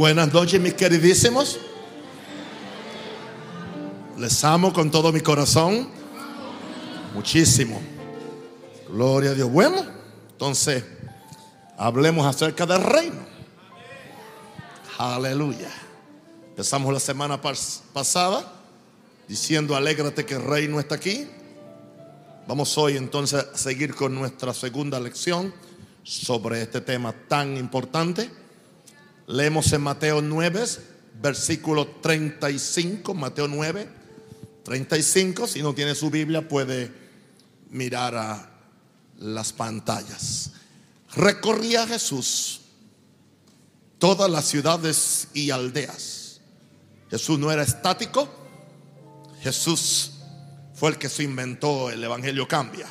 Buenas noches, mis queridísimos. Les amo con todo mi corazón. Muchísimo. Gloria a Dios. Bueno, entonces, hablemos acerca del reino. Aleluya. Empezamos la semana pasada diciendo, alégrate que el reino está aquí. Vamos hoy entonces a seguir con nuestra segunda lección sobre este tema tan importante. Leemos en Mateo 9, versículo 35, Mateo 9, 35. Si no tiene su Biblia puede mirar a las pantallas. Recorría Jesús todas las ciudades y aldeas. Jesús no era estático. Jesús fue el que se inventó el Evangelio Cambia.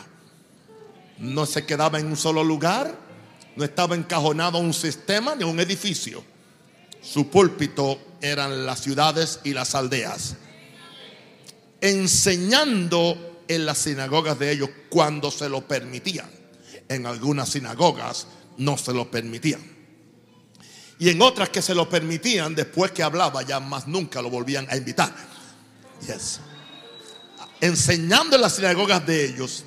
No se quedaba en un solo lugar no estaba encajonado a un sistema ni a un edificio. Su púlpito eran las ciudades y las aldeas. Enseñando en las sinagogas de ellos cuando se lo permitían. En algunas sinagogas no se lo permitían. Y en otras que se lo permitían, después que hablaba, ya más nunca lo volvían a invitar. Yes. Enseñando en las sinagogas de ellos.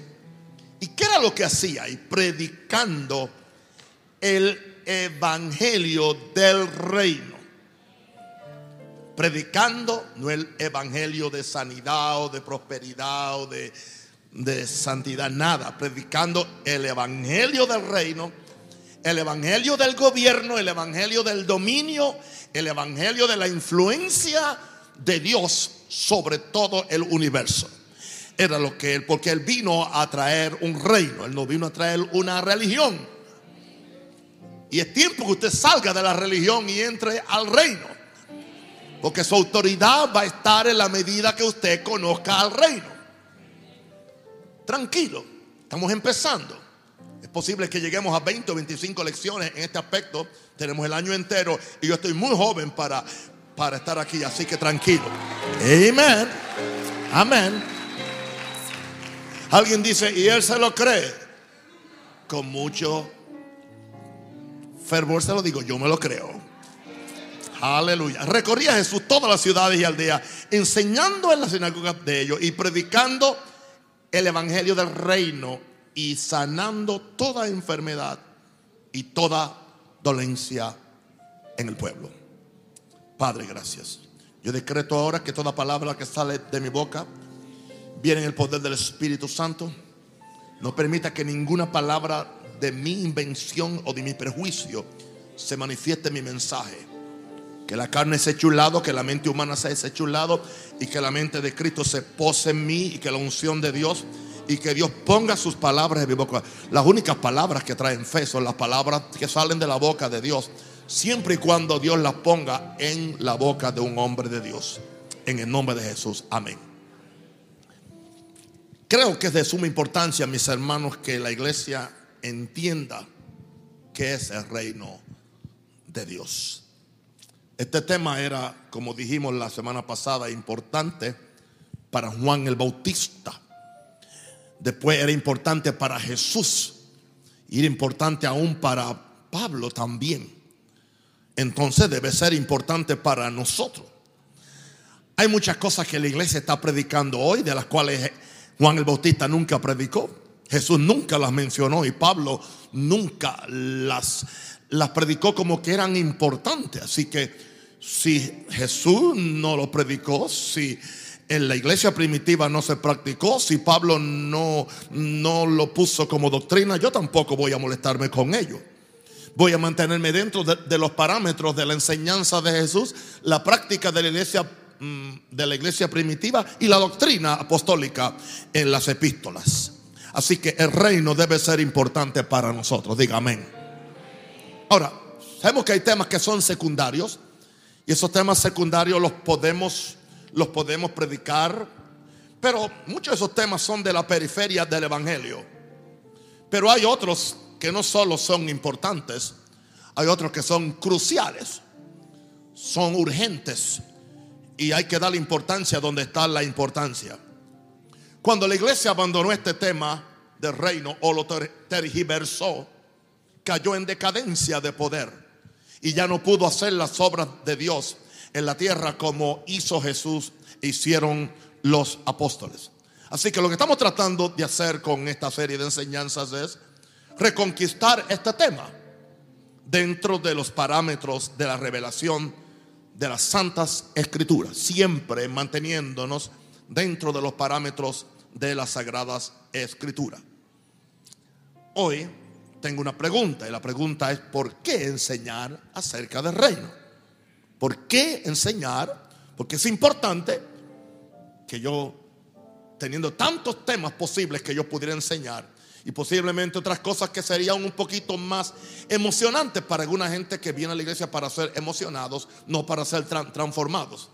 ¿Y qué era lo que hacía? Y predicando el evangelio del reino. Predicando no el evangelio de sanidad o de prosperidad o de, de santidad, nada. Predicando el evangelio del reino, el evangelio del gobierno, el evangelio del dominio, el evangelio de la influencia de Dios sobre todo el universo. Era lo que él, porque él vino a traer un reino, él no vino a traer una religión. Y es tiempo que usted salga de la religión y entre al reino. Porque su autoridad va a estar en la medida que usted conozca al reino. Tranquilo, estamos empezando. Es posible que lleguemos a 20 o 25 lecciones en este aspecto. Tenemos el año entero y yo estoy muy joven para, para estar aquí, así que tranquilo. Amén. Amén. Alguien dice, y él se lo cree. Con mucho fervor se lo digo, yo me lo creo. Aleluya. Recorría Jesús todas las ciudades y aldeas, enseñando en las sinagogas de ellos y predicando el evangelio del reino y sanando toda enfermedad y toda dolencia en el pueblo. Padre, gracias. Yo decreto ahora que toda palabra que sale de mi boca viene en el poder del Espíritu Santo. No permita que ninguna palabra de mi invención o de mi prejuicio se manifieste mi mensaje. Que la carne se eche un lado, que la mente humana se eche un lado y que la mente de Cristo se pose en mí y que la unción de Dios y que Dios ponga sus palabras en mi boca. Las únicas palabras que traen fe son las palabras que salen de la boca de Dios, siempre y cuando Dios las ponga en la boca de un hombre de Dios. En el nombre de Jesús. Amén. Creo que es de suma importancia, mis hermanos, que la iglesia entienda qué es el reino de Dios. Este tema era, como dijimos la semana pasada, importante para Juan el Bautista. Después era importante para Jesús. Y era importante aún para Pablo también. Entonces debe ser importante para nosotros. Hay muchas cosas que la iglesia está predicando hoy, de las cuales Juan el Bautista nunca predicó. Jesús nunca las mencionó y Pablo nunca las, las predicó como que eran importantes. Así que si Jesús no lo predicó, si en la iglesia primitiva no se practicó, si Pablo no, no lo puso como doctrina, yo tampoco voy a molestarme con ello. Voy a mantenerme dentro de, de los parámetros de la enseñanza de Jesús, la práctica de la iglesia mm, de la iglesia primitiva y la doctrina apostólica en las epístolas. Así que el reino debe ser importante para nosotros. Diga amén. Ahora, sabemos que hay temas que son secundarios y esos temas secundarios los podemos los podemos predicar, pero muchos de esos temas son de la periferia del evangelio. Pero hay otros que no solo son importantes, hay otros que son cruciales, son urgentes y hay que darle importancia donde está la importancia. Cuando la iglesia abandonó este tema del reino o lo tergiversó, cayó en decadencia de poder y ya no pudo hacer las obras de Dios en la tierra como hizo Jesús e hicieron los apóstoles. Así que lo que estamos tratando de hacer con esta serie de enseñanzas es reconquistar este tema dentro de los parámetros de la revelación de las santas escrituras, siempre manteniéndonos dentro de los parámetros de las sagradas escrituras. Hoy tengo una pregunta y la pregunta es ¿por qué enseñar acerca del reino? ¿Por qué enseñar? Porque es importante que yo, teniendo tantos temas posibles que yo pudiera enseñar, y posiblemente otras cosas que serían un poquito más emocionantes para alguna gente que viene a la iglesia para ser emocionados, no para ser transformados.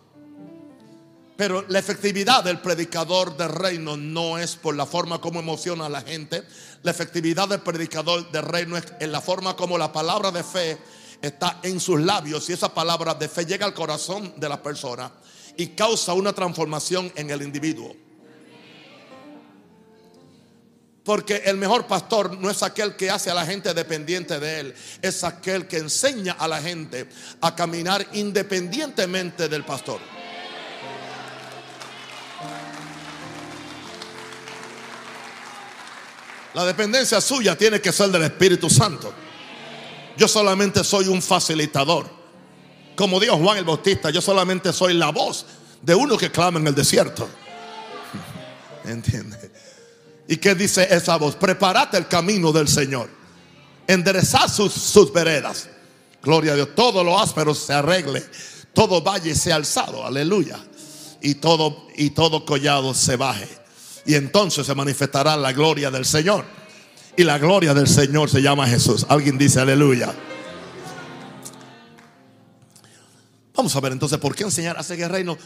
Pero la efectividad del predicador del reino no es por la forma como emociona a la gente. La efectividad del predicador del reino es en la forma como la palabra de fe está en sus labios y esa palabra de fe llega al corazón de la persona y causa una transformación en el individuo. Porque el mejor pastor no es aquel que hace a la gente dependiente de él, es aquel que enseña a la gente a caminar independientemente del pastor. La dependencia suya tiene que ser del Espíritu Santo. Yo solamente soy un facilitador. Como dijo Juan el Bautista, yo solamente soy la voz de uno que clama en el desierto. ¿Entiende? ¿Y qué dice esa voz? Preparate el camino del Señor. Enderezad sus, sus veredas. Gloria a Dios. Todo lo áspero se arregle. Todo valle se alzado. Aleluya. Y todo, y todo collado se baje. Y entonces se manifestará la gloria del Señor. Y la gloria del Señor se llama Jesús. Alguien dice aleluya. Vamos a ver entonces por qué enseñar a seguir reino.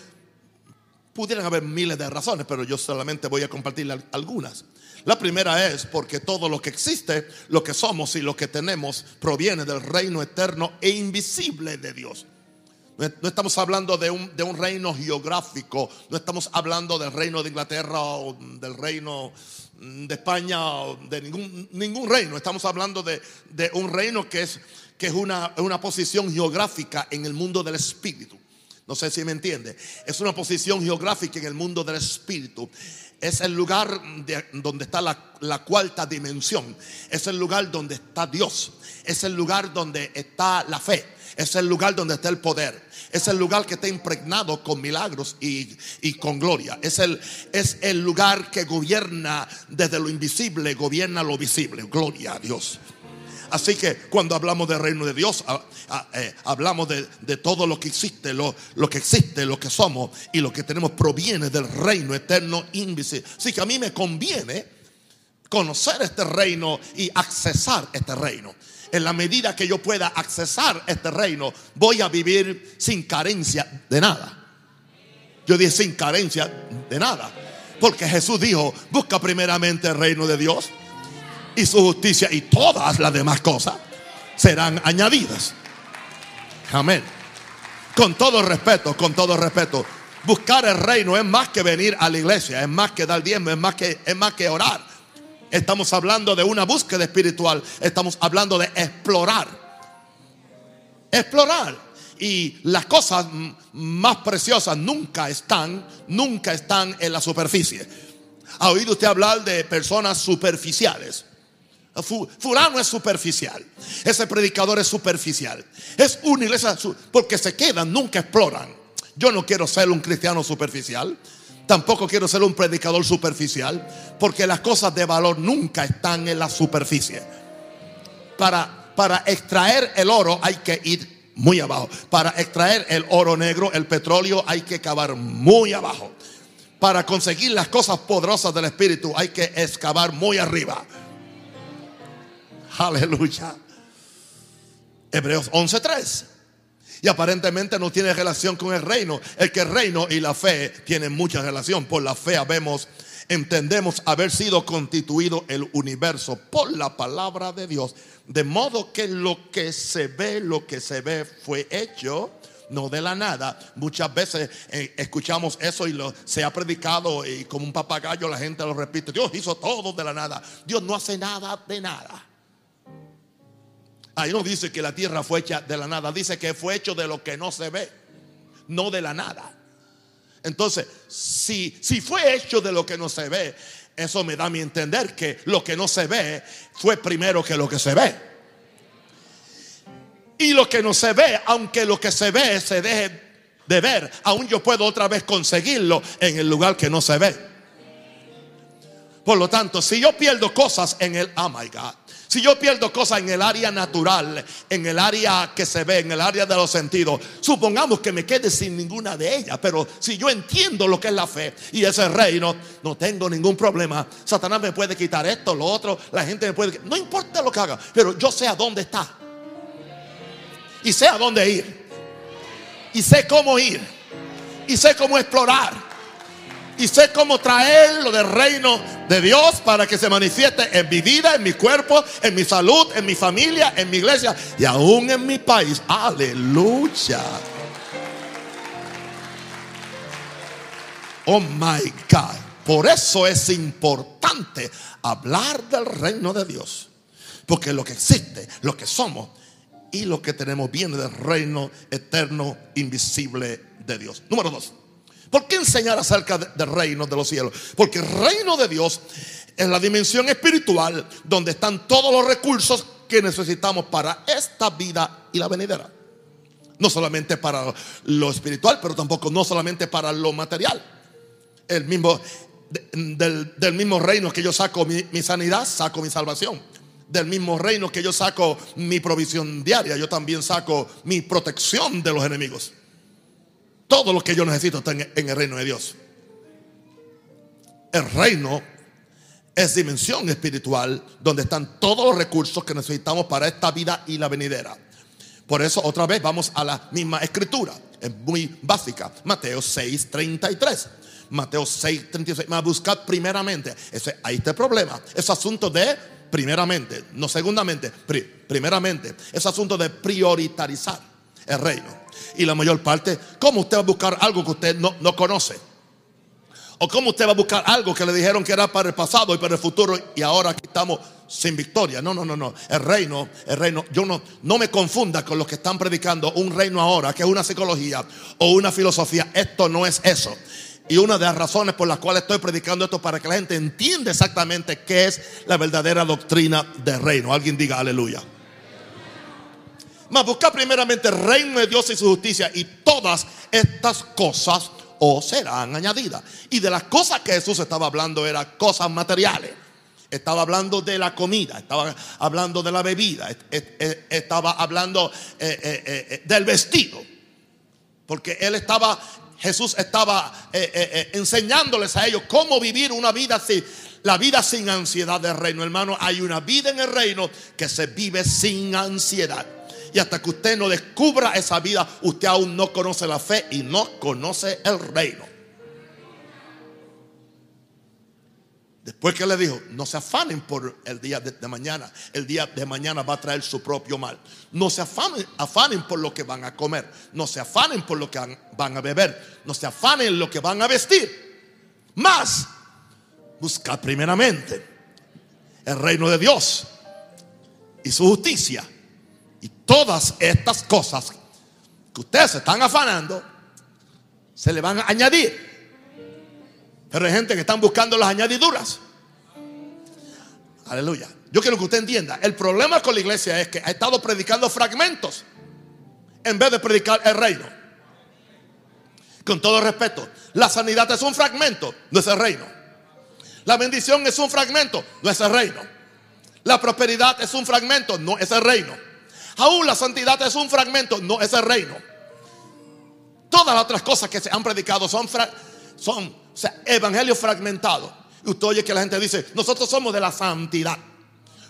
Pudieran haber miles de razones, pero yo solamente voy a compartir algunas. La primera es porque todo lo que existe, lo que somos y lo que tenemos proviene del reino eterno e invisible de Dios. No estamos hablando de un, de un, reino geográfico, no estamos hablando del reino de Inglaterra o del reino de España o de ningún, ningún reino. Estamos hablando de, de un reino que es, que es una, una posición geográfica en el mundo del espíritu. No sé si me entiende. Es una posición geográfica en el mundo del espíritu. Es el lugar donde está la, la, cuarta dimensión. Es el lugar donde está Dios. Es el lugar donde está la fe. Es el lugar donde está el poder. Es el lugar que está impregnado con milagros y, con gloria. Es el, es el lugar que gobierna desde lo invisible, gobierna lo visible. Gloria a Dios. Así que cuando hablamos del reino de Dios, eh, hablamos de, todo lo que existe, lo, lo, que existe, lo que somos y lo que tenemos proviene del reino eterno invisible. Así que a mí me conviene conocer este reino y accesar este reino en la medida que yo pueda accesar este reino, voy a vivir sin carencia de nada. Yo dije sin carencia de nada. Porque Jesús dijo, busca primeramente el reino de Dios y su justicia y todas las demás cosas serán añadidas. Amén. Con todo respeto, con todo respeto. Buscar el reino es más que venir a la iglesia, es más que dar diezmo, es más que, es más que orar. Estamos hablando de una búsqueda espiritual. Estamos hablando de explorar. Explorar. Y las cosas más preciosas nunca están, nunca están en la superficie. ¿Ha oído usted hablar de personas superficiales? Fulano es superficial. Ese predicador es superficial. Es una iglesia porque se quedan, nunca exploran. Yo no quiero ser un cristiano superficial. Tampoco quiero ser un predicador superficial, porque las cosas de valor nunca están en la superficie. Para, para extraer el oro hay que ir muy abajo. Para extraer el oro negro, el petróleo, hay que cavar muy abajo. Para conseguir las cosas poderosas del Espíritu hay que excavar muy arriba. Aleluya. Hebreos 11:3. Y aparentemente no tiene relación con el reino. El que el reino y la fe tienen mucha relación. Por la fe habemos, entendemos haber sido constituido el universo por la palabra de Dios. De modo que lo que se ve, lo que se ve fue hecho no de la nada. Muchas veces eh, escuchamos eso y lo, se ha predicado y como un papagayo la gente lo repite. Dios hizo todo de la nada. Dios no hace nada de nada. Ahí no dice que la tierra fue hecha de la nada, dice que fue hecho de lo que no se ve, no de la nada. Entonces, si, si fue hecho de lo que no se ve, eso me da a mi entender que lo que no se ve fue primero que lo que se ve. Y lo que no se ve, aunque lo que se ve se deje de ver, aún yo puedo otra vez conseguirlo en el lugar que no se ve. Por lo tanto, si yo pierdo cosas en el, oh my God, si yo pierdo cosas en el área natural, en el área que se ve, en el área de los sentidos, supongamos que me quede sin ninguna de ellas, pero si yo entiendo lo que es la fe y ese reino, no tengo ningún problema. Satanás me puede quitar esto, lo otro, la gente me puede, no importa lo que haga, pero yo sé a dónde está. Y sé a dónde ir. Y sé cómo ir. Y sé cómo explorar y sé cómo traerlo del reino de Dios para que se manifieste en mi vida, en mi cuerpo, en mi salud, en mi familia, en mi iglesia y aún en mi país. Aleluya. Oh my God. Por eso es importante hablar del reino de Dios. Porque lo que existe, lo que somos y lo que tenemos viene del reino eterno, invisible de Dios. Número dos. ¿Por qué enseñar acerca del reino de los cielos? Porque el reino de Dios es la dimensión espiritual donde están todos los recursos que necesitamos para esta vida y la venidera. No solamente para lo espiritual, pero tampoco no solamente para lo material. El mismo, del, mismo reino que yo saco mi, mi sanidad, saco mi salvación del mismo reino que yo saco mi provisión diaria, yo también saco mi protección de los enemigos. Todo lo que yo necesito está en, el reino de Dios. El reino es dimensión espiritual donde están todos los recursos que necesitamos para esta vida y la venidera. Por eso otra vez vamos a la misma escritura. Es muy básica. Mateo 6, 33. Mateo 6, 36. Buscad primeramente. Ese, ahí está el problema. Es asunto de primeramente, no segundamente, primeramente. Es asunto de prioritarizar el reino. Y la mayor parte, ¿cómo usted va a buscar algo que usted no, no conoce? ¿O cómo usted va a buscar algo que le dijeron que era para el pasado y para el futuro y ahora aquí estamos sin victoria? No, no, no, no. El reino, el reino, yo no, no me confunda con los que están predicando un reino ahora, que es una psicología o una filosofía. Esto no es eso. Y una de las razones por las cuales estoy predicando esto para que la gente entienda exactamente qué es la verdadera doctrina del reino. Alguien diga aleluya. Mas buscar primeramente el reino de Dios y su justicia y todas estas cosas os serán añadidas. Y de las cosas que Jesús estaba hablando eran cosas materiales. Estaba hablando de la comida, estaba hablando de la bebida, estaba hablando eh, eh, eh, del vestido. Porque él estaba, Jesús estaba enseñándoles a ellos cómo vivir una vida así. La vida sin ansiedad del reino, hermano. Hay una vida en el reino que se vive sin ansiedad. Y hasta que usted no descubra esa vida, usted aún no conoce la fe y no conoce el reino. Después que le dijo, no se afanen por el día de, mañana. El día de mañana va a traer su propio mal. No se afanen, afanen por lo que van a comer. No se afanen por lo que van a beber. No se afanen lo que van a vestir. Más, busca primeramente el reino de Dios y su justicia y todas estas cosas que ustedes se están afanando, se le van a añadir. Pero hay gente que están buscando las añadiduras. Aleluya. Yo quiero que usted entienda, el problema con la iglesia es que ha estado predicando fragmentos en vez de predicar el reino. Con todo respeto, la sanidad es un fragmento, no es el reino. La bendición es un fragmento, no es el reino. La prosperidad es un fragmento, no es el reino. Aún la santidad es un fragmento, no es el reino. Todas las otras cosas que se han predicado son, son evangelios fragmentados. Y usted oye que la gente dice, nosotros somos de la santidad.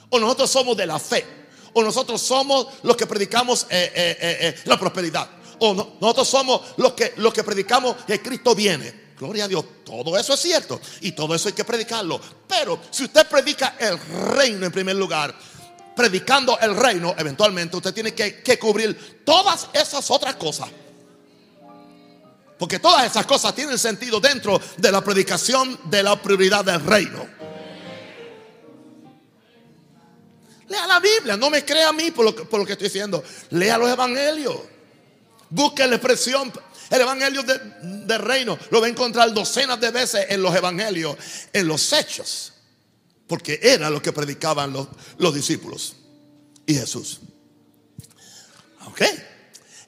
O nosotros somos de la fe. O nosotros somos los que predicamos eh, eh, eh, la prosperidad. O nosotros somos los que, los que predicamos que Cristo viene. Gloria a Dios, todo eso es cierto y todo eso hay que predicarlo. Pero si usted predica el reino en primer lugar, predicando el reino, eventualmente usted tiene que, cubrir todas esas otras cosas. Porque todas esas cosas tienen sentido dentro de la predicación de la prioridad del reino. Lea la Biblia, no me crea a mí por lo, que, estoy diciendo. Lea los evangelios. Busque la expresión. El evangelio del reino lo va a encontrar docenas de veces en los evangelios, en los hechos. Porque era lo que predicaban los, los discípulos y Jesús. Ok.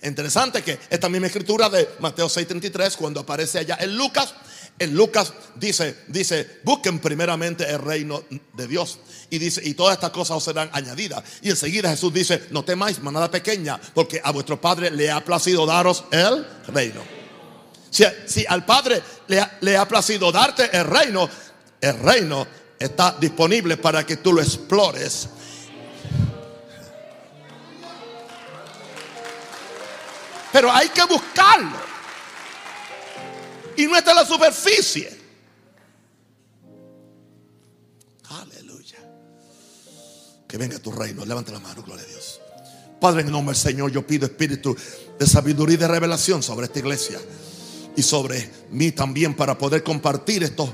Interesante que esta misma escritura de Mateo 6:33, cuando aparece allá en Lucas, en Lucas dice, dice, busquen primeramente el reino de Dios. Y dice, y todas estas cosas os serán añadidas. Y enseguida Jesús dice, no temáis, manada pequeña, porque a vuestro Padre le ha placido daros el reino. Si, al Padre le le ha placido darte el reino, el reino está disponible para que tú lo explores. Pero hay que buscarlo. Y no está en la superficie. Aleluya. Que venga tu reino. Levanta la mano, gloria a Dios. Padre, en nombre del Señor, yo pido espíritu de sabiduría y de revelación sobre esta iglesia y sobre mí también para poder compartir estos,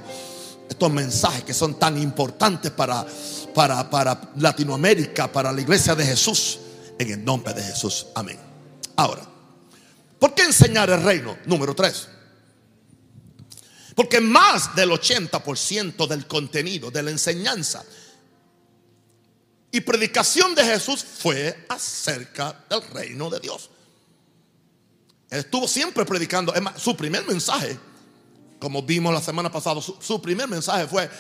estos mensajes que son tan importantes para, para, para Latinoamérica, para la iglesia de Jesús, en el nombre de Jesús. Amén. Ahora, ¿por qué enseñar el reino? Número tres. Porque más del 80% del contenido, de la enseñanza y predicación de Jesús fue acerca del reino de Dios. Él estuvo siempre predicando. su primer mensaje, como vimos la semana pasada, su, primer mensaje fue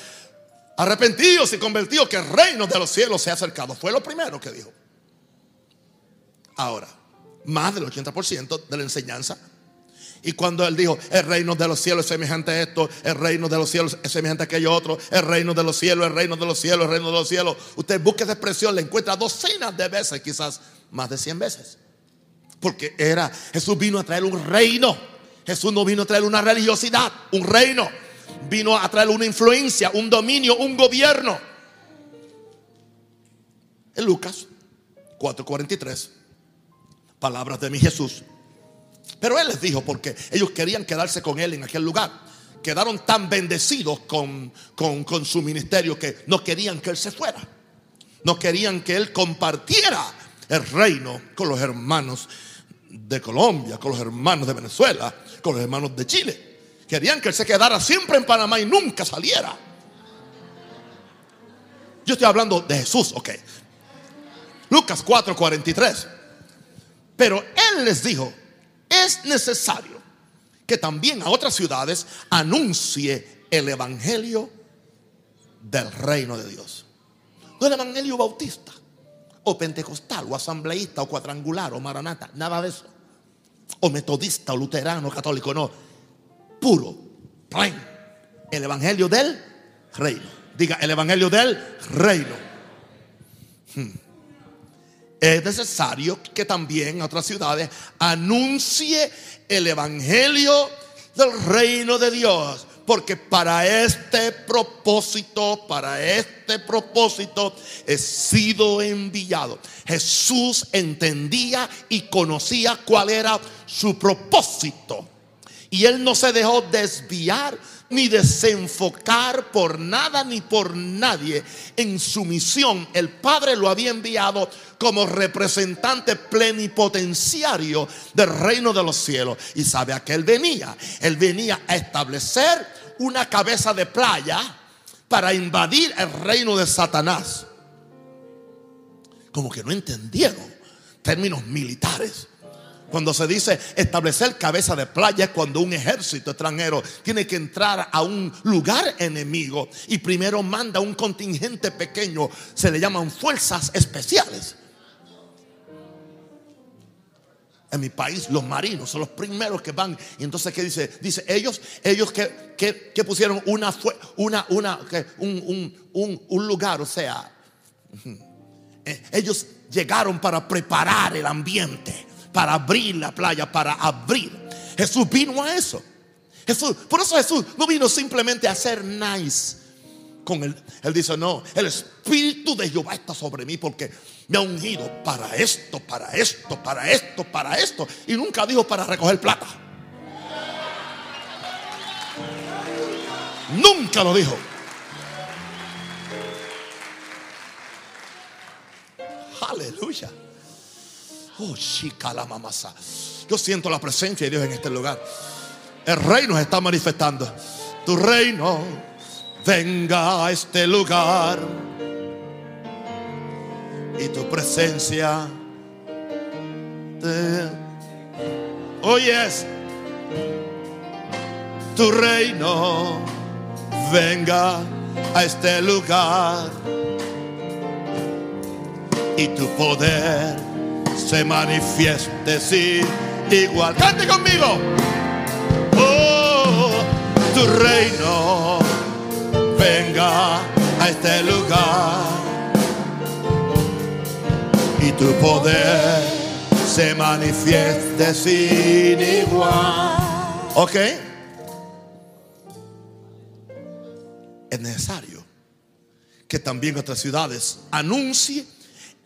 arrepentidos y convertidos que el reino de los cielos se ha acercado. Fue lo primero que dijo. Ahora, más del 80% de la enseñanza y cuando él dijo, el reino de los cielos es semejante a esto, el reino de los cielos es semejante a aquello otro, el reino de los cielos, el reino de los cielos, el reino de los cielos. Usted busque esa expresión, la encuentra docenas de veces, quizás más de cien veces. Porque era, Jesús vino a traer un reino. Jesús no vino a traer una religiosidad, un reino. Vino a traer una influencia, un dominio, un gobierno. En Lucas 4:43, palabras de mi Jesús. Pero él les dijo porque ellos querían quedarse con él en aquel lugar. Quedaron tan bendecidos con, con, su ministerio que no querían que él se fuera. No querían que él compartiera el reino con los hermanos de Colombia, con los hermanos de Venezuela, con los hermanos de Chile. Querían que él se quedara siempre en Panamá y nunca saliera. Yo estoy hablando de Jesús, ok. Lucas 4:43. Pero él les dijo, es necesario que también a otras ciudades anuncie el evangelio del reino de Dios. No el evangelio bautista, o pentecostal, o asambleísta, o cuadrangular, o maranata, nada de eso. O metodista, o luterano, católico, no. Puro, plain. El evangelio del reino. Diga, el evangelio del reino. Hmm es necesario que también en otras ciudades anuncie el evangelio del reino de Dios. Porque para este propósito, para este propósito he sido enviado. Jesús entendía y conocía cuál era su propósito. Y él no se dejó desviar ni desenfocar por nada ni por nadie en su misión. El Padre lo había enviado como representante plenipotenciario del reino de los cielos. Y sabe a qué él venía. Él venía a establecer una cabeza de playa para invadir el reino de Satanás. Como que no entendieron términos militares. Cuando se dice establecer cabeza de playa es cuando un ejército extranjero tiene que entrar a un lugar enemigo y primero manda un contingente pequeño, se le llaman fuerzas especiales. En mi país los marinos son los primeros que van. Y entonces, ¿qué dice? Dice, ellos, ellos que, que, pusieron una, una, una, un, un, un lugar, o sea, eh, ellos llegaron para preparar el ambiente para abrir la playa, para abrir. Jesús vino a eso. Jesús, por eso Jesús no vino simplemente a ser nice con él. Él dice, no, el Espíritu de Jehová está sobre mí porque me ha ungido para esto, para esto, para esto, para esto. Y nunca dijo para recoger plata. Nunca lo dijo. Aleluya. Oh, chica la mamasa. Yo siento la presencia de Dios en este lugar. El reino se está manifestando. Tu reino venga a este lugar. Y tu presencia. Te... Oyes. Tu reino venga a este lugar. Y tu poder se manifieste sin igual. Cante conmigo. Oh, tu reino venga a este lugar y tu poder se manifieste sin igual. ¿Ok? Es necesario que también otras ciudades anuncie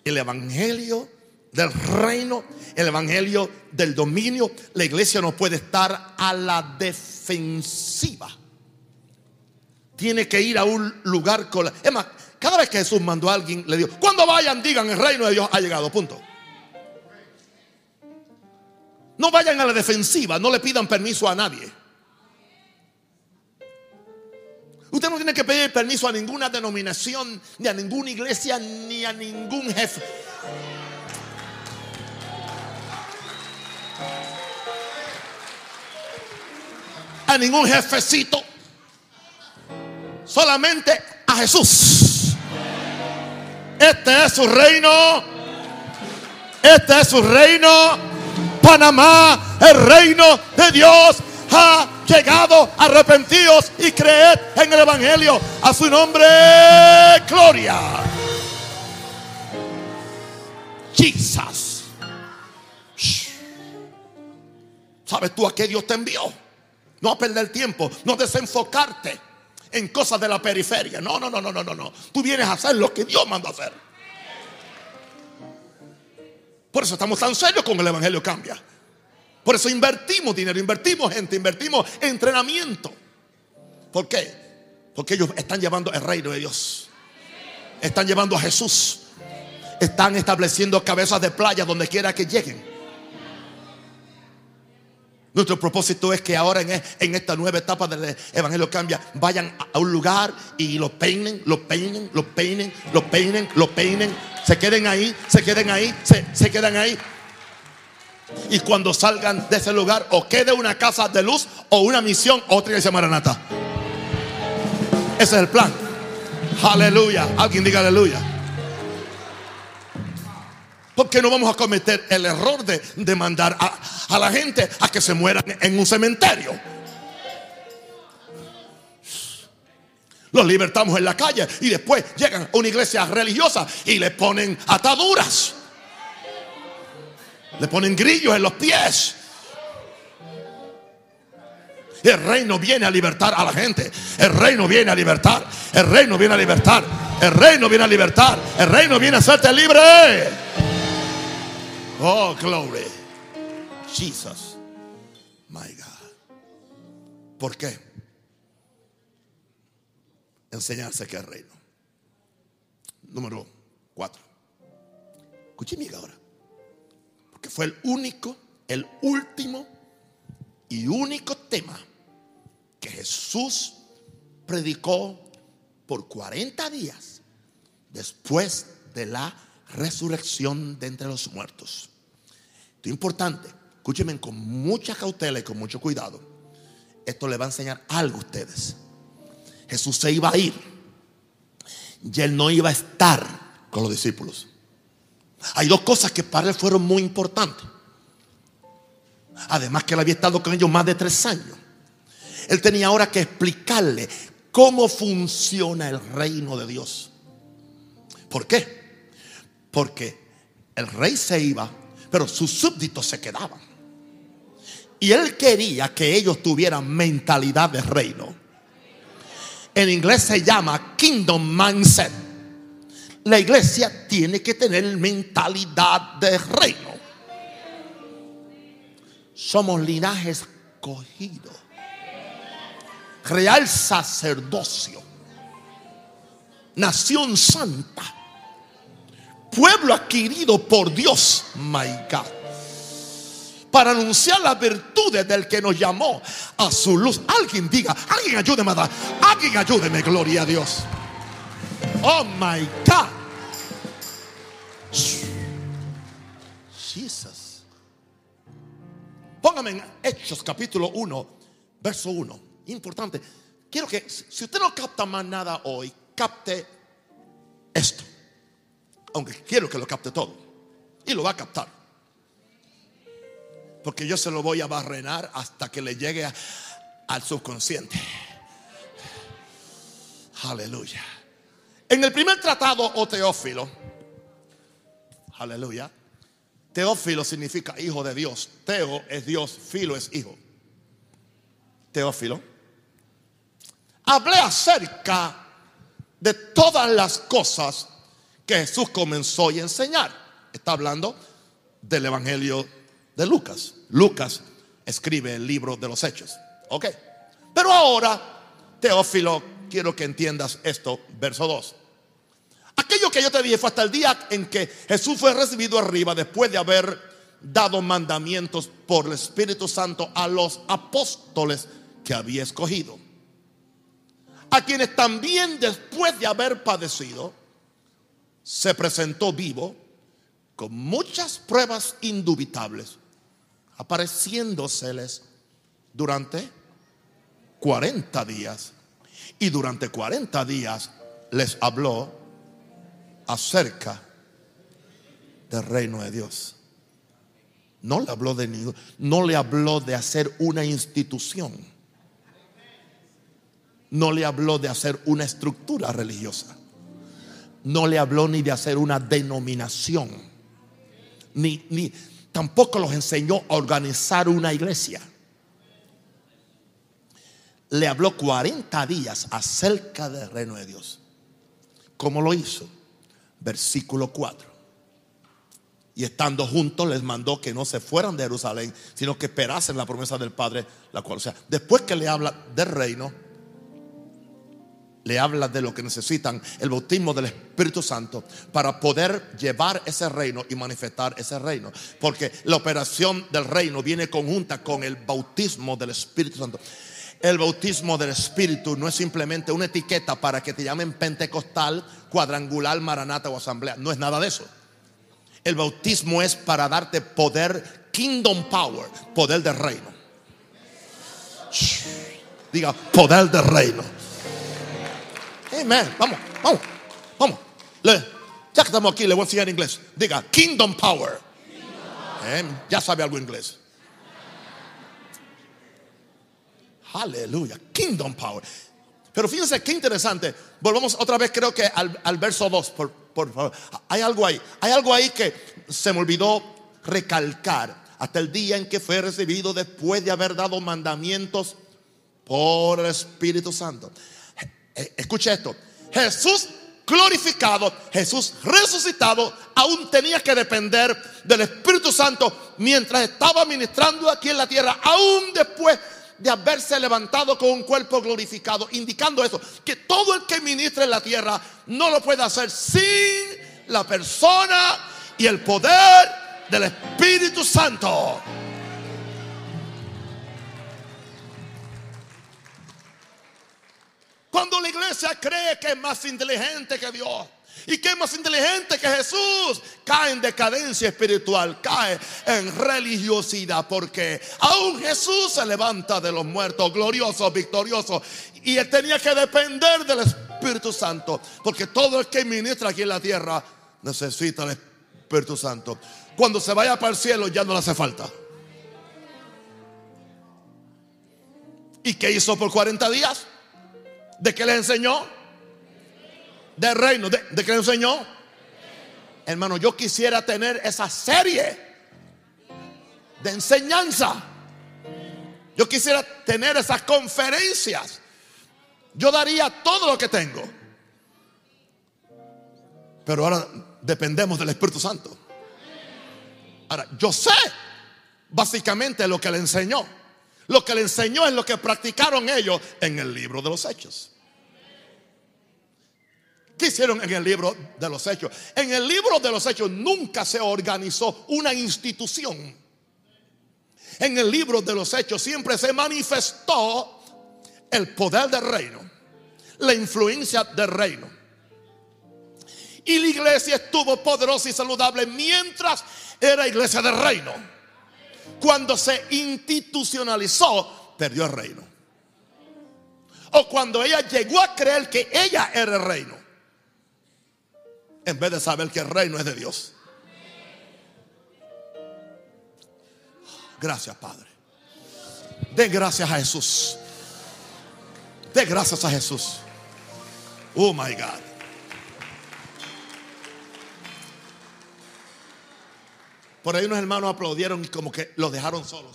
el evangelio del reino, el evangelio del dominio. La iglesia no puede estar a la defensiva. Tiene que ir a un lugar con la... cada vez que Jesús mandó a alguien, le dijo, cuando vayan, digan, el reino de Dios ha llegado, punto. No vayan a la defensiva, no le pidan permiso a nadie. Usted no tiene que pedir permiso a ninguna denominación, ni a ninguna iglesia, ni a ningún jefe. A ningún jefecito. Solamente a Jesús. Este es su reino. Este es su reino. Panamá, el reino de Dios ha llegado. Arrepentidos y creed en el Evangelio. A su nombre, gloria. Jesus. ¿Sabes tú a qué Dios te envió? No a perder tiempo, no desenfocarte en cosas de la periferia. No, no, no, no, no, no. Tú vienes a hacer lo que Dios manda hacer. Por eso estamos tan serios con el Evangelio Cambia. Por eso invertimos dinero, invertimos gente, invertimos entrenamiento. ¿Por qué? Porque ellos están llevando el reino de Dios. Están llevando a Jesús. Están estableciendo cabezas de playa donde quiera que lleguen. Nuestro propósito es que ahora en, esta nueva etapa del Evangelio Cambia, vayan a un lugar y lo peinen, lo peinen, lo peinen, lo peinen, lo peinen, se queden ahí, se queden ahí, se, se quedan ahí. Y cuando salgan de ese lugar, o quede una casa de luz, o una misión, otra iglesia maranata. Ese es el plan. Aleluya. Alguien diga aleluya. Porque no vamos a cometer el error de, mandar a, a la gente a que se mueran en un cementerio. Los libertamos en la calle y después llegan a una iglesia religiosa y le ponen ataduras. Le ponen grillos en los pies. El reino viene a libertar a la gente. El reino viene a libertar. El reino viene a libertar. El reino viene a libertar. El reino viene a hacerte libre. Oh, glory. Jesus. My God. ¿Por qué? Enseñarse que es reino. Número cuatro. Escuche ahora. Porque fue el único, el último y único tema que Jesús predicó por 40 días después de la resurrección de entre los muertos. Esto es importante. Escúchenme con mucha cautela y con mucho cuidado. Esto le va a enseñar algo a ustedes. Jesús se iba a ir. Y él no iba a estar con los discípulos. Hay dos cosas que para él fueron muy importantes. Además que él había estado con ellos más de tres años. Él tenía ahora que explicarle cómo funciona el reino de Dios. ¿Por qué? Porque el rey se iba, pero sus súbditos se quedaban. Y él quería que ellos tuvieran mentalidad de reino. En inglés se llama kingdom mindset. La iglesia tiene que tener mentalidad de reino. Somos linaje escogido. Real sacerdocio. Nación santa pueblo adquirido por Dios, my God, para anunciar las virtudes del que nos llamó a su luz. Alguien diga, alguien ayúdeme a dar, alguien ayúdeme, gloria a Dios. Oh my God. Jesus. Póngame en Hechos capítulo 1, verso 1. Importante. Quiero que, si usted no capta más nada hoy, capte esto. Aunque quiero que lo capte todo. Y lo va a captar. Porque yo se lo voy a barrenar hasta que le llegue al subconsciente. Aleluya. En el primer tratado o teófilo, aleluya, teófilo significa hijo de Dios. Teo es Dios, filo es hijo. Teófilo. Hablé acerca de todas las cosas que Jesús comenzó a enseñar. Está hablando del Evangelio de Lucas. Lucas escribe el libro de los Hechos. Ok. Pero ahora, Teófilo, quiero que entiendas esto, verso 2. Aquello que yo te dije fue hasta el día en que Jesús fue recibido arriba después de haber dado mandamientos por el Espíritu Santo a los apóstoles que había escogido. A quienes también después de haber padecido, se presentó vivo con muchas pruebas indubitables, apareciéndoseles durante 40 días. Y durante 40 días les habló acerca del reino de Dios. No le habló de ningún, no le habló de hacer una institución. No le habló de hacer una estructura religiosa. No le habló ni de hacer una denominación. Ni, ni tampoco los enseñó a organizar una iglesia. Le habló 40 días acerca del reino de Dios. ¿Cómo lo hizo? Versículo 4. Y estando juntos les mandó que no se fueran de Jerusalén, sino que esperasen la promesa del Padre, la cual, o sea, después que le habla del reino, le habla de lo que necesitan, el bautismo del Espíritu Santo, para poder llevar ese reino y manifestar ese reino. Porque la operación del reino viene conjunta con el bautismo del Espíritu Santo. El bautismo del Espíritu no es simplemente una etiqueta para que te llamen pentecostal, cuadrangular, maranata o asamblea. No es nada de eso. El bautismo es para darte poder, kingdom power, poder del reino. Diga, poder del reino. Amen. Vamos, vamos, vamos. Le, ya que estamos aquí, le voy a enseñar en inglés. Diga, kingdom power. Ya sabe algo inglés. Aleluya, kingdom power. Pero fíjense qué interesante. Volvamos otra vez, creo que al, al verso 2, por, por favor. Hay algo ahí. Hay algo ahí que se me olvidó recalcar. Hasta el día en que fue recibido después de haber dado mandamientos por el Espíritu Santo. Escucha esto. Jesús glorificado, Jesús resucitado, aún tenía que depender del Espíritu Santo mientras estaba ministrando aquí en la tierra, aún después de haberse levantado con un cuerpo glorificado, indicando eso, que todo el que ministra en la tierra no lo puede hacer sin la persona y el poder del Espíritu Santo. Cuando la iglesia cree que es más inteligente que Dios y que es más inteligente que Jesús, cae en decadencia espiritual, cae en religiosidad, porque aún Jesús se levanta de los muertos, glorioso, victorioso, y él tenía que depender del Espíritu Santo, porque todo el que ministra aquí en la tierra necesita el Espíritu Santo. Cuando se vaya para el cielo ya no le hace falta. ¿Y qué hizo por 40 días? ¿De qué le enseñó? De reino. ¿De, qué le enseñó? Hermano, yo quisiera tener esa serie de enseñanza. Yo quisiera tener esas conferencias. Yo daría todo lo que tengo. Pero ahora dependemos del Espíritu Santo. Ahora, yo sé básicamente lo que le enseñó. Lo que le enseñó es lo que practicaron ellos en el libro de los hechos. ¿Qué hicieron en el libro de los hechos? En el libro de los hechos nunca se organizó una institución. En el libro de los hechos siempre se manifestó el poder del reino, la influencia del reino. Y la iglesia estuvo poderosa y saludable mientras era iglesia del reino. Cuando se institucionalizó, perdió el reino. O cuando ella llegó a creer que ella era el reino en vez de saber que el reino es de Dios. Gracias, Padre. Den gracias a Jesús. Den gracias a Jesús. Oh my God. Por ahí unos hermanos aplaudieron y como que los dejaron solos.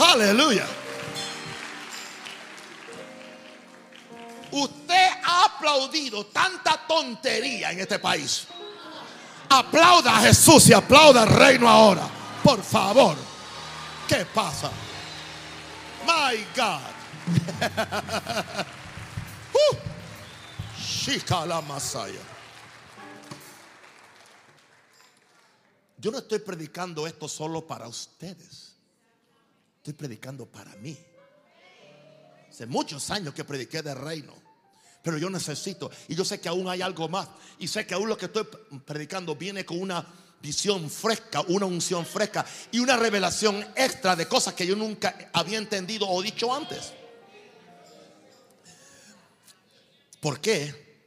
Aleluya. Usted ha aplaudido tanta tontería en este país. Aplauda a Jesús y aplauda al reino ahora. Por favor. ¿Qué pasa? My God. uh. la Masaya. Yo no estoy predicando esto solo para ustedes. Estoy predicando para mí. Hace muchos años que prediqué del reino. Pero yo necesito, y yo sé que aún hay algo más, y sé que aún lo que estoy predicando viene con una visión fresca, una unción fresca y una revelación extra de cosas que yo nunca había entendido o dicho antes. ¿Por qué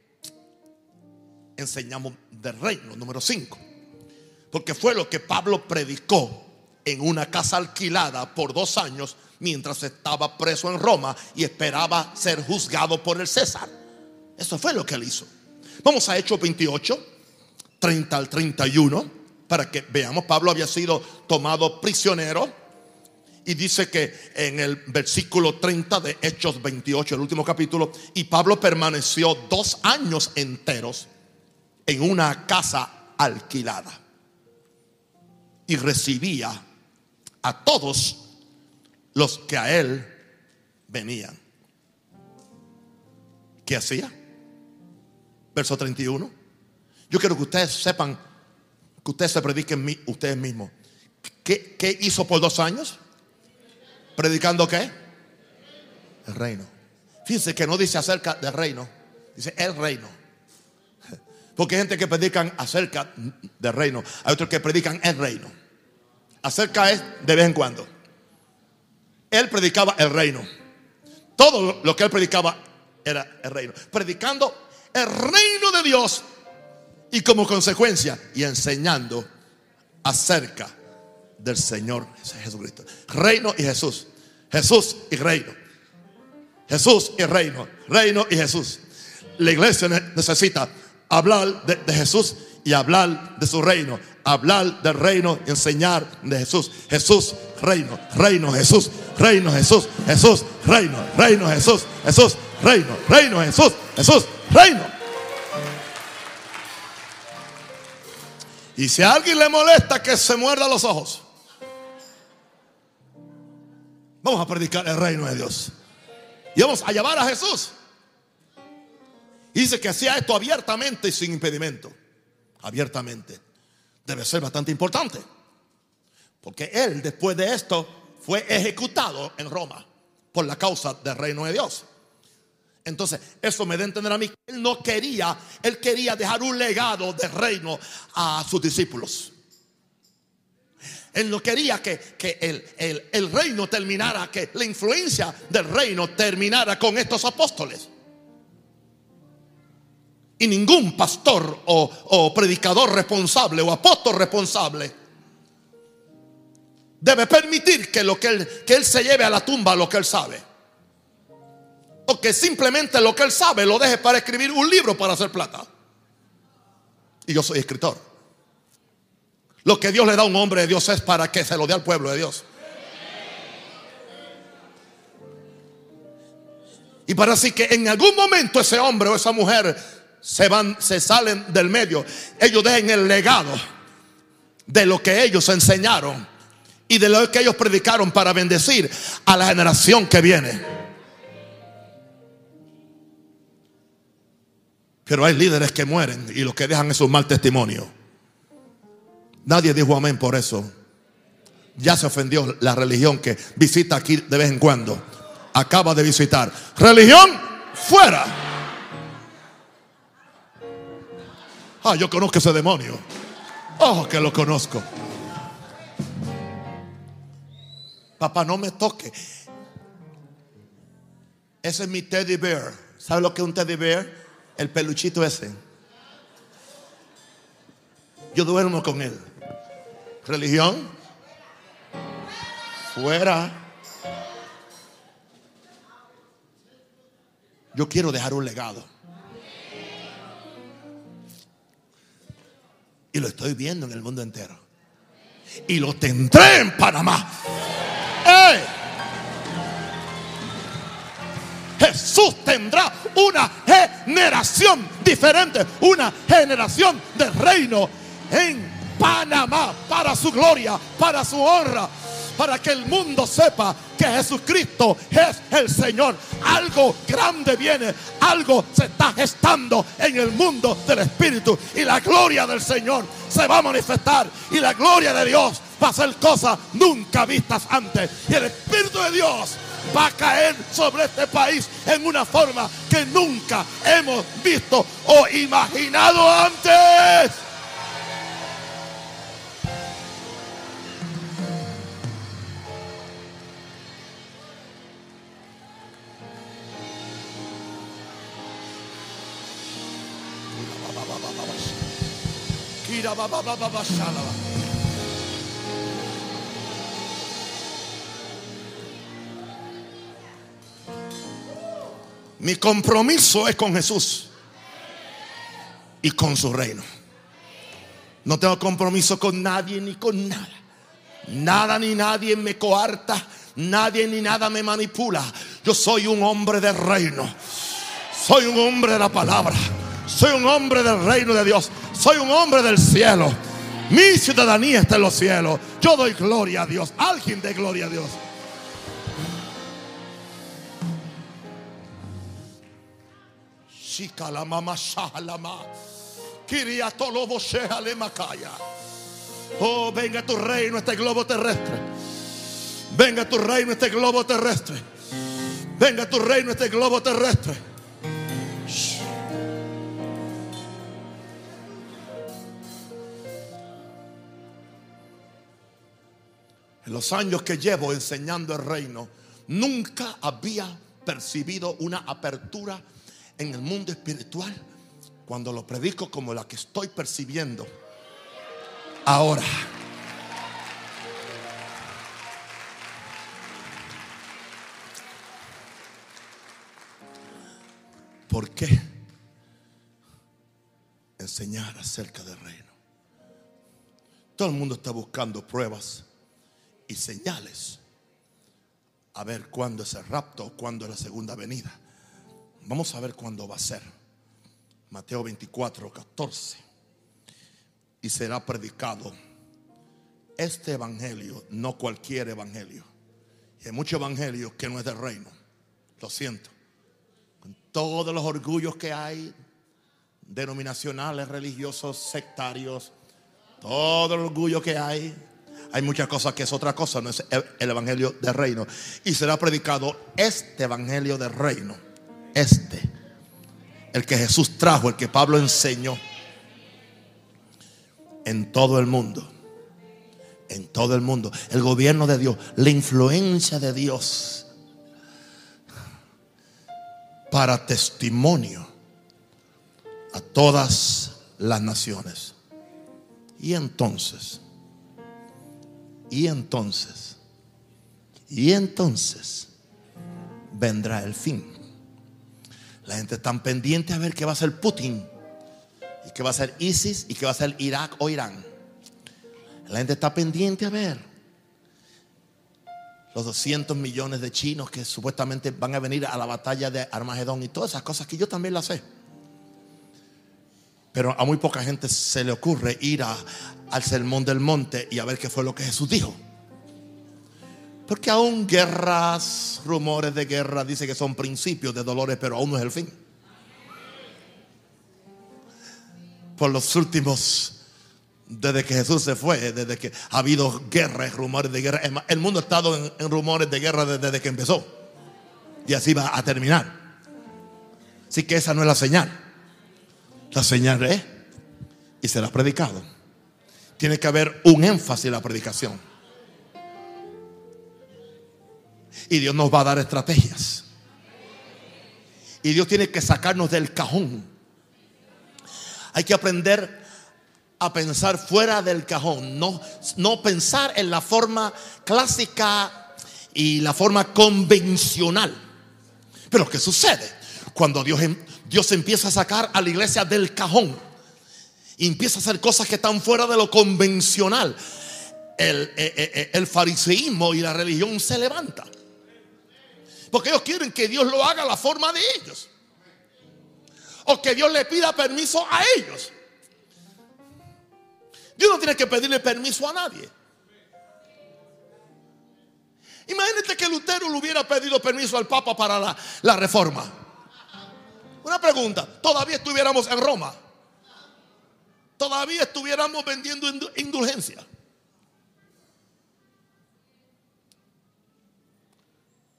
enseñamos del reino? Número 5. Porque fue lo que Pablo predicó en una casa alquilada por dos años mientras estaba preso en Roma y esperaba ser juzgado por el César. Eso fue lo que él hizo. Vamos a Hechos 28, 30 al 31, para que veamos, Pablo había sido tomado prisionero. Y dice que en el versículo 30 de Hechos 28, el último capítulo, y Pablo permaneció dos años enteros en una casa alquilada. Y recibía a todos los que a él venían. ¿Qué hacía? Verso 31. Yo quiero que ustedes sepan, que ustedes se prediquen ustedes mismos. ¿Qué, ¿Qué, hizo por dos años? ¿Predicando qué? El reino. Fíjense que no dice acerca del reino, dice el reino. Porque hay gente que predican acerca del reino, hay otros que predican el reino. Acerca es de vez en cuando. Él predicaba el reino. Todo lo que él predicaba era el reino. Predicando el reino de Dios y como consecuencia y enseñando acerca del Señor Jesucristo. Reino y Jesús. Jesús y reino. Jesús y reino. Reino y Jesús. La iglesia necesita hablar de, Jesús y hablar de su reino. Hablar del reino enseñar de Jesús. Jesús, reino. Reino, Jesús. Reino, Jesús. Jesús, reino. Reino, Jesús. Jesús, reino. Reino, Jesús. Jesús, reino. Y si a alguien le molesta que se muerda los ojos, vamos a predicar el reino de Dios. Y vamos a llevar a Jesús. Dice que hacía esto abiertamente y sin impedimento. Abiertamente. Debe ser bastante importante. Porque él, después de esto, fue ejecutado en Roma por la causa del reino de Dios. Entonces, eso me da a entender a mí que él no quería, él quería dejar un legado de reino a sus discípulos. Él no quería que, el, el, reino terminara, que la influencia del reino terminara con estos apóstoles. Y ningún pastor o, predicador responsable o apóstol responsable debe permitir que, lo que, él, que él se lleve a la tumba lo que él sabe que simplemente lo que él sabe lo deje para escribir un libro para hacer plata. Y yo soy escritor. Lo que Dios le da a un hombre de Dios es para que se lo dé al pueblo de Dios. Y para así que en algún momento ese hombre o esa mujer se van, se salen del medio, ellos dejen el legado de lo que ellos enseñaron y de lo que ellos predicaron para bendecir a la generación que viene. Pero hay líderes que mueren y los que dejan es un mal testimonio. Nadie dijo amén por eso. Ya se ofendió la religión que visita aquí de vez en cuando. Acaba de visitar. Religión fuera. Ah, yo conozco ese demonio. Oh, que lo conozco. Papá, no me toque. Ese es mi teddy bear. ¿Sabe lo que es un teddy bear? El peluchito ese. Yo duermo con él. Religión. Fuera. Yo quiero dejar un legado. Y lo estoy viendo en el mundo entero. Y lo tendré en Panamá. Jesús tendrá una generación diferente, una generación de reino en Panamá para su gloria, para su honra, para que el mundo sepa que Jesucristo es el Señor. Algo grande viene, algo se está gestando en el mundo del Espíritu y la gloria del Señor se va a manifestar y la gloria de Dios va a hacer cosas nunca vistas antes y el Espíritu de Dios va a caer sobre este país en una forma que nunca hemos visto o imaginado antes. Mi compromiso es con Jesús y con su reino. No tengo compromiso con nadie ni con nada. Nada ni nadie me coarta. Nadie ni nada me manipula. Yo soy un hombre del reino. Soy un hombre de la palabra. Soy un hombre del reino de Dios. Soy un hombre del cielo. Mi ciudadanía está en los cielos. Yo doy gloria a Dios. Alguien de gloria a Dios. La mama Oh, venga tu reino este globo terrestre. Venga tu reino este globo terrestre. Venga tu reino este globo terrestre. En los años que llevo enseñando el reino, nunca había percibido una apertura en el mundo espiritual cuando lo predico como la que estoy percibiendo ahora. ¿Por qué enseñar acerca del reino? Todo el mundo está buscando pruebas y señales a ver cuándo es el rapto o cuándo es la segunda venida. Vamos a ver cuándo va a ser. Mateo 24, 14. Y será predicado este evangelio, no cualquier evangelio. Y hay mucho evangelio que no es del reino. Lo siento. Con todos los orgullos que hay, denominacionales, religiosos, sectarios, todo el orgullo que hay, hay muchas cosas que es otra cosa, no es el evangelio del reino. Y será predicado este evangelio del reino este, el que Jesús trajo, el que Pablo enseñó en todo el mundo. En todo el mundo. El gobierno de Dios, la influencia de Dios para testimonio a todas las naciones. Y entonces, y entonces, y entonces vendrá el fin. La gente está pendiente a ver qué va a ser Putin, y qué va a ser ISIS, y qué va a ser Irak o Irán. La gente está pendiente a ver los 200 millones de chinos que supuestamente van a venir a la batalla de Armagedón y todas esas cosas que yo también las sé. Pero a muy poca gente se le ocurre ir al sermón del monte y a ver qué fue lo que Jesús dijo. Porque aún guerras, rumores de guerra, dice que son principios de dolores, pero aún no es el fin. Por los últimos, desde que Jesús se fue, desde que ha habido guerras, rumores de guerra. El mundo ha estado en, rumores de guerra desde que empezó. Y así va a terminar. Así que esa no es la señal. La señal es, y será predicado. Tiene que haber un énfasis en la predicación. Y Dios nos va a dar estrategias. Y Dios tiene que sacarnos del cajón. Hay que aprender a pensar fuera del cajón, no, no pensar en la forma clásica y la forma convencional. Pero ¿qué sucede? Cuando Dios, em, Dios empieza a sacar a la iglesia del cajón y empieza a hacer cosas que están fuera de lo convencional, el, eh, eh, eh, el fariseísmo y la religión se levanta. Porque ellos quieren que Dios lo haga a la forma de ellos. O que Dios le pida permiso a ellos. Dios no tiene que pedirle permiso a nadie. Imagínate que Lutero le hubiera pedido permiso al Papa para la, la reforma. Una pregunta, ¿todavía estuviéramos en Roma? ¿Todavía estuviéramos vendiendo indulgencia?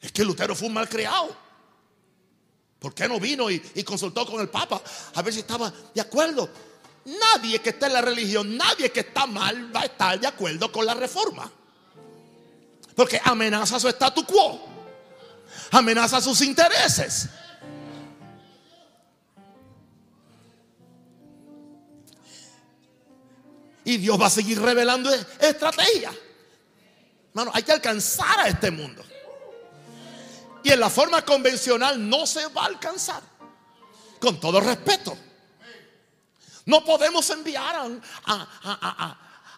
Es que Lutero fue un mal creado. ¿Por qué no vino y, consultó con el Papa a ver si estaba de acuerdo? Nadie que está en la religión, nadie que está mal va a estar de acuerdo con la reforma. Porque amenaza su statu quo, amenaza sus intereses. Y Dios va a seguir revelando estrategias. Hermano, hay que alcanzar a este mundo. Y en la forma convencional no se va a alcanzar. Con todo respeto. No podemos enviar a,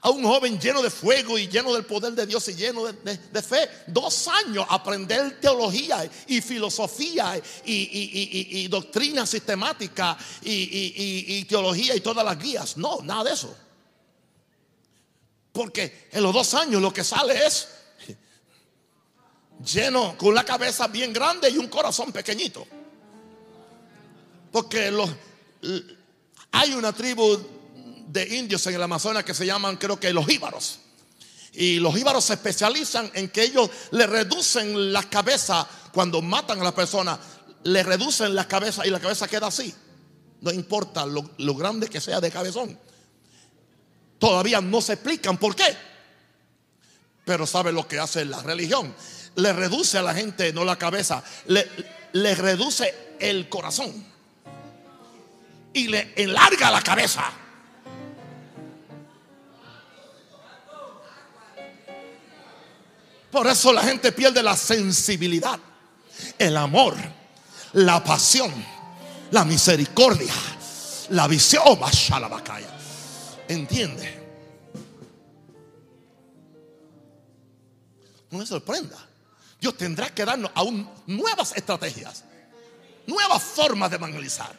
un joven lleno de fuego y lleno del poder de Dios y lleno de, fe. Dos años aprender teología y filosofía y, doctrina sistemática y teología y todas las guías. No, nada de eso. Porque en los dos años lo que sale es lleno, con la cabeza bien grande y un corazón pequeñito. Porque los, hay una tribu de indios en el Amazonas que se llaman, creo que los íbaros. Y los íbaros se especializan en que ellos le reducen la cabeza cuando matan a la persona, le reducen la cabeza y la cabeza queda así. No importa lo, lo grande que sea de cabezón. Todavía no se explican por qué. Pero sabe lo que hace la religión le reduce a la gente, no la cabeza, le, le reduce el corazón y le enlarga la cabeza. Por eso la gente pierde la sensibilidad, el amor, la pasión, la misericordia, la visión. ¿Entiende? No me sorprenda. Dios tendrá que darnos aún nuevas estrategias, nuevas formas de evangelizar,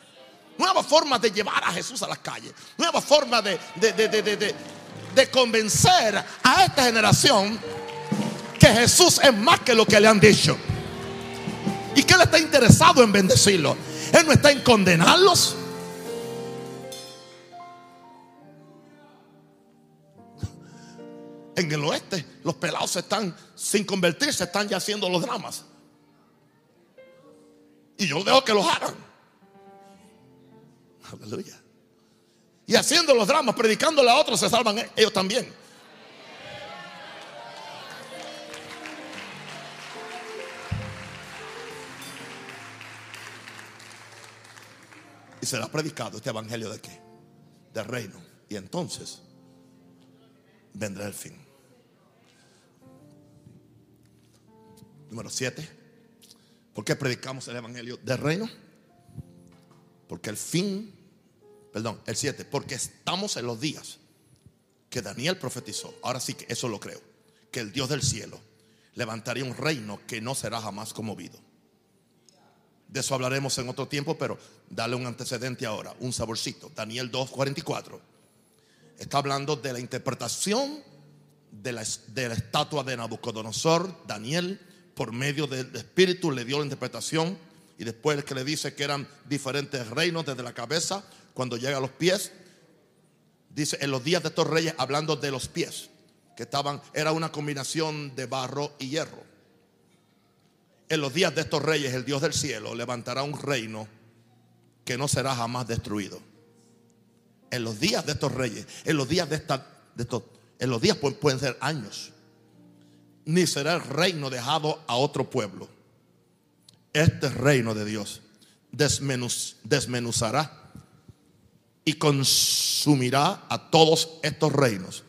nuevas formas de llevar a Jesús a las calles, nuevas formas de, de, convencer a esta generación que Jesús es más que lo que le han dicho y que Él está interesado en bendecirlos. Él no está en condenarlos. En el oeste, los pelados están, sin convertirse, están ya haciendo los dramas. Y yo dejo que los hagan. Aleluya. Y haciendo los dramas, predicándole a otros, se salvan ellos también. Y será predicado este evangelio de qué? Del reino. Y entonces vendrá el fin. Número 7. ¿Por qué predicamos el Evangelio del Reino? Porque el fin, perdón, el 7, porque estamos en los días que Daniel profetizó. Ahora sí que eso lo creo. Que el Dios del cielo levantaría un reino que no será jamás conmovido. De eso hablaremos en otro tiempo, pero dale un antecedente ahora, un saborcito. Daniel 2:44. Está hablando de la interpretación de la, de la estatua de Nabucodonosor, Daniel, por medio del Espíritu, le dio la interpretación. Y después el que le dice que eran diferentes reinos desde la cabeza, cuando llega a los pies, dice en los días de estos reyes, hablando de los pies, que estaban, era una combinación de barro y hierro. En los días de estos reyes, el Dios del cielo levantará un reino que no será jamás destruido. En los días de estos reyes, en los días de, esta, de estos, en los días pueden ser años, ni será el reino dejado a otro pueblo. Este reino de Dios desmenuz, desmenuzará y consumirá a todos estos reinos,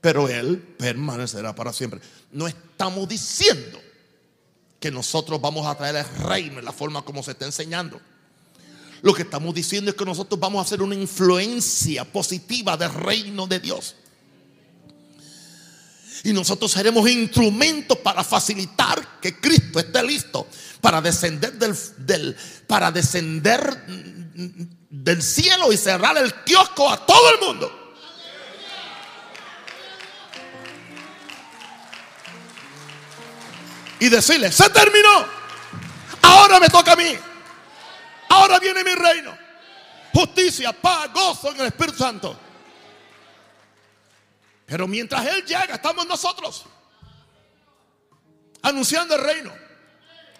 pero Él permanecerá para siempre. No estamos diciendo que nosotros vamos a traer el reino en la forma como se está enseñando. Lo que estamos diciendo es que nosotros vamos a hacer una influencia positiva del reino de Dios. Y nosotros seremos instrumentos para facilitar que Cristo esté listo para descender del, para descender del cielo y cerrar el kiosco a todo el mundo. Y decirle, se terminó. Ahora me toca a mí. Ahora viene mi reino. Justicia, paz, gozo en el Espíritu Santo. Pero mientras Él llega, estamos nosotros anunciando el reino,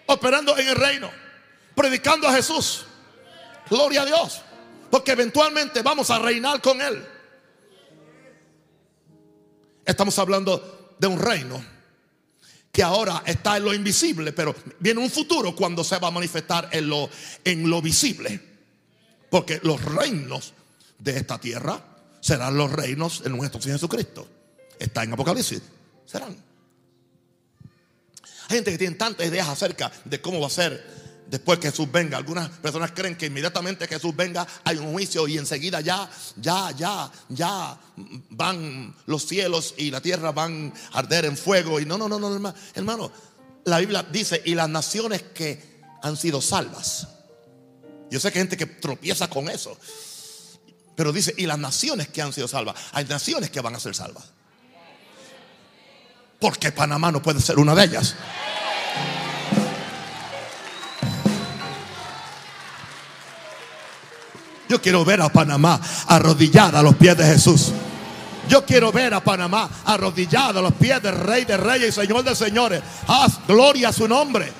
operando en el reino, predicando a Jesús. Gloria a Dios. Porque eventualmente vamos a reinar con Él. Estamos hablando de un reino que ahora está en lo invisible, pero viene un futuro cuando se va a manifestar en lo, en lo visible. Porque los reinos de esta tierra serán los reinos de nuestro Señor Jesucristo. Está en Apocalipsis. Serán. Hay gente que tiene tantas ideas acerca de cómo va a ser después que Jesús venga. Algunas personas creen que inmediatamente que Jesús venga hay un juicio y enseguida ya, ya, ya, ya van los cielos y la tierra van a arder en fuego. Y no, no, no, no, hermano. la Biblia dice, y las naciones que han sido salvas. Yo sé que hay gente que tropieza con eso. Pero dice, y las naciones que han sido salvas. Hay naciones que van a ser salvas. Porque Panamá no puede ser una de ellas. Yo quiero ver a Panamá arrodillada a los pies de Jesús. Yo quiero ver a Panamá arrodillada a los pies del Rey de Reyes y Señor de Señores. Haz gloria a su nombre.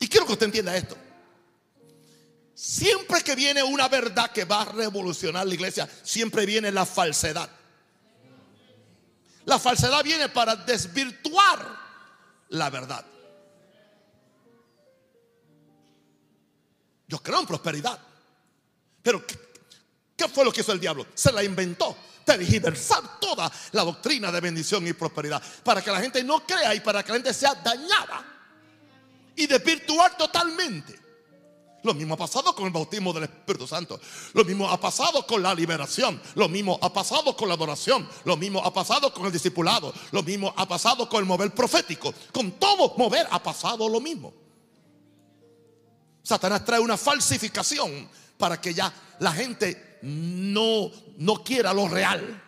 Y quiero que usted entienda esto. Siempre que viene una verdad que va a revolucionar la iglesia, siempre viene la falsedad. La falsedad viene para desvirtuar la verdad. Yo creo en prosperidad. Pero ¿qué, fue lo que hizo el diablo? Se la inventó. Tergiversar toda la doctrina de bendición y prosperidad. Para que la gente no crea y para que la gente sea dañada. Y desvirtuar totalmente. Lo mismo ha pasado con el bautismo del Espíritu Santo. Lo mismo ha pasado con la liberación. Lo mismo ha pasado con la adoración. Lo mismo ha pasado con el discipulado. Lo mismo ha pasado con el mover profético. Con todo mover ha pasado lo mismo. Satanás trae una falsificación para que ya la gente no, no quiera lo real.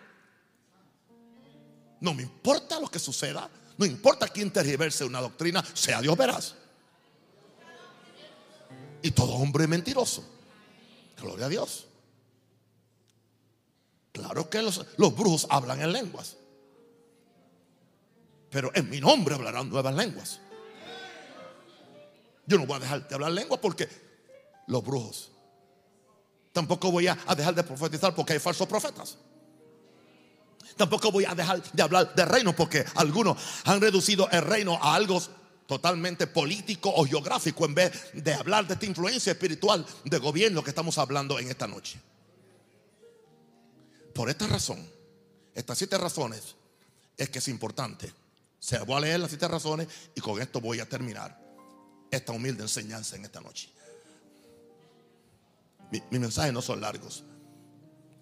No me importa lo que suceda. No importa quién tergiverse una doctrina, sea Dios verás. Y todo hombre mentiroso. Gloria a Dios. Claro que los, brujos hablan en lenguas. Pero en mi nombre hablarán nuevas lenguas. Yo no voy a dejar de hablar lengua porque los brujos. Tampoco voy a dejar de profetizar porque hay falsos profetas. Tampoco voy a dejar de hablar de reino porque algunos han reducido el reino a algo totalmente político o geográfico en vez de hablar de esta influencia espiritual de gobierno que estamos hablando en esta noche. Por esta razón, estas siete razones, es que es importante. Se voy a leer las siete razones y con esto voy a terminar esta humilde enseñanza en esta noche. Mi, mensajes mensaje no son largos.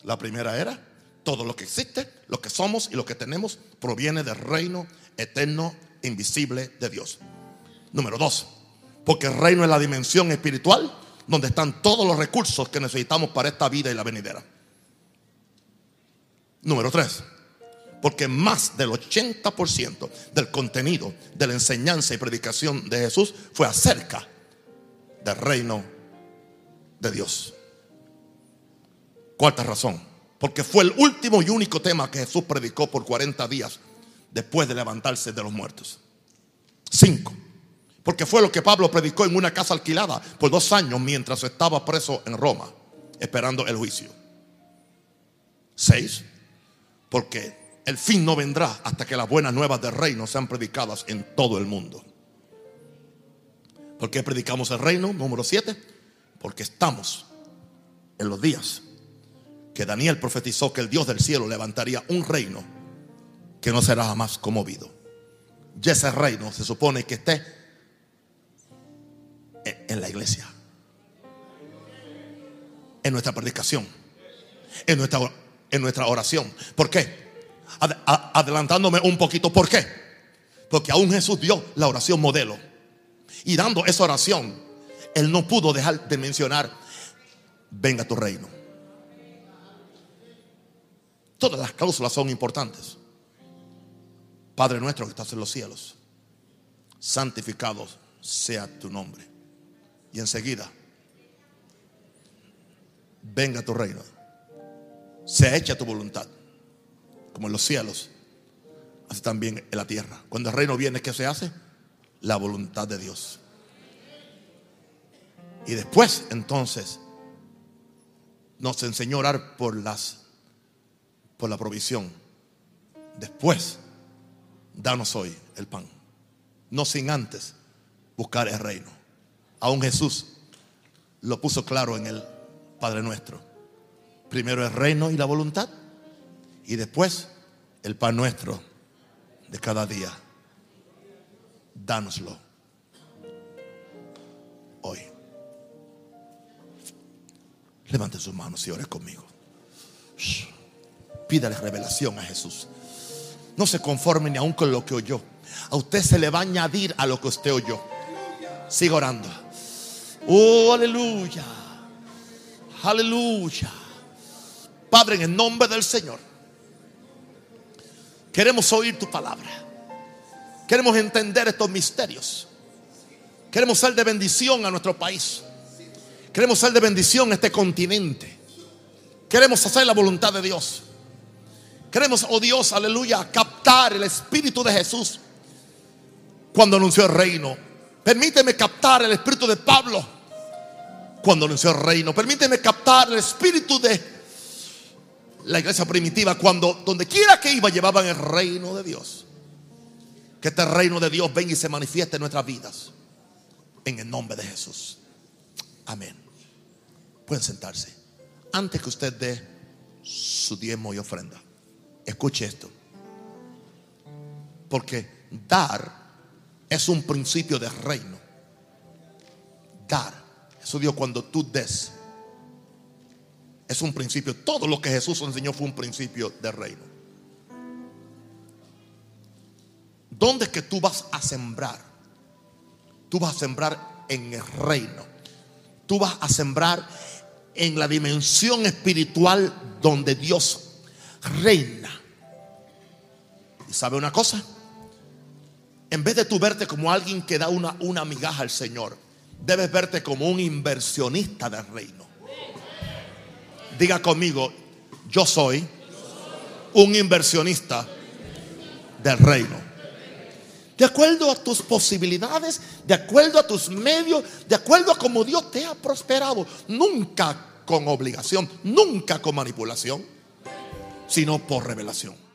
La primera era, todo lo que existe, lo que somos y lo que tenemos proviene del reino eterno, invisible de Dios. Número dos, porque el reino es la dimensión espiritual donde están todos los recursos que necesitamos para esta vida y la venidera. Número tres, porque más del 80% del contenido de la enseñanza y predicación de Jesús fue acerca del reino de Dios. Cuarta razón, porque fue el último y único tema que Jesús predicó por 40 días después de levantarse de los muertos. Cinco, porque fue lo que Pablo predicó en una casa alquilada por dos años mientras estaba preso en Roma, esperando el juicio. Seis, porque el fin no vendrá hasta que las buenas nuevas del reino sean predicadas en todo el mundo. ¿Por qué predicamos el reino? Número 7. Porque estamos en los días que Daniel profetizó que el Dios del cielo levantaría un reino que no será jamás conmovido. Y ese reino se supone que esté en la iglesia, en nuestra predicación, en nuestra, en nuestra oración. ¿Por qué? adelantándome un poquito. ¿Por qué? Porque aún Jesús dio la oración modelo. Y dando esa oración, Él no pudo dejar de mencionar, venga tu reino. Todas las cláusulas son importantes. Padre nuestro que estás en los cielos, santificado sea tu nombre. Y enseguida, venga tu reino. Sea hecha tu voluntad como en los cielos, así también en la tierra. Cuando el reino viene, ¿qué se hace? La voluntad de Dios. Y después, entonces, nos enseñó a orar por las por la provisión. Después, danos hoy el pan. No sin antes buscar el reino. Aún Jesús lo puso claro en el Padre nuestro. Primero el reino y la voluntad y después el pan nuestro de cada día. Dánoslo hoy. Levante sus manos y ore conmigo. Pídale revelación a Jesús. No se conforme ni aún con lo que oyó. A usted se le va a añadir a lo que usted oyó. Siga orando. Oh, aleluya. Aleluya. Padre, en el nombre del Señor. Queremos oír tu palabra. Queremos entender estos misterios. Queremos ser de bendición a nuestro país. Queremos ser de bendición a este continente. Queremos hacer la voluntad de Dios. Queremos, oh Dios, aleluya, captar el Espíritu de Jesús cuando anunció el reino. Permíteme captar el Espíritu de Pablo cuando anunció el reino. Permíteme captar el Espíritu de la iglesia primitiva, cuando donde quiera que iba llevaban el reino de Dios. Que este reino de Dios venga y se manifieste en nuestras vidas. En el nombre de Jesús. Amén. Pueden sentarse. Antes que usted dé su diezmo y ofrenda, escuche esto. Porque dar es un principio de reino. Dar. Eso Dios cuando tú des es un principio. Todo lo que Jesús enseñó fue un principio de reino. ¿Dónde es que tú vas a sembrar? Tú vas a sembrar en el reino. Tú vas a sembrar en la dimensión espiritual donde Dios reina. ¿Y sabe una cosa? En vez de tú verte como alguien que da una, una migaja al Señor, debes verte como un inversionista del reino. Diga conmigo, yo soy un inversionista del reino. De acuerdo a tus posibilidades, de acuerdo a tus medios, de acuerdo a cómo Dios te ha prosperado. Nunca con obligación, nunca con manipulación, sino por revelación.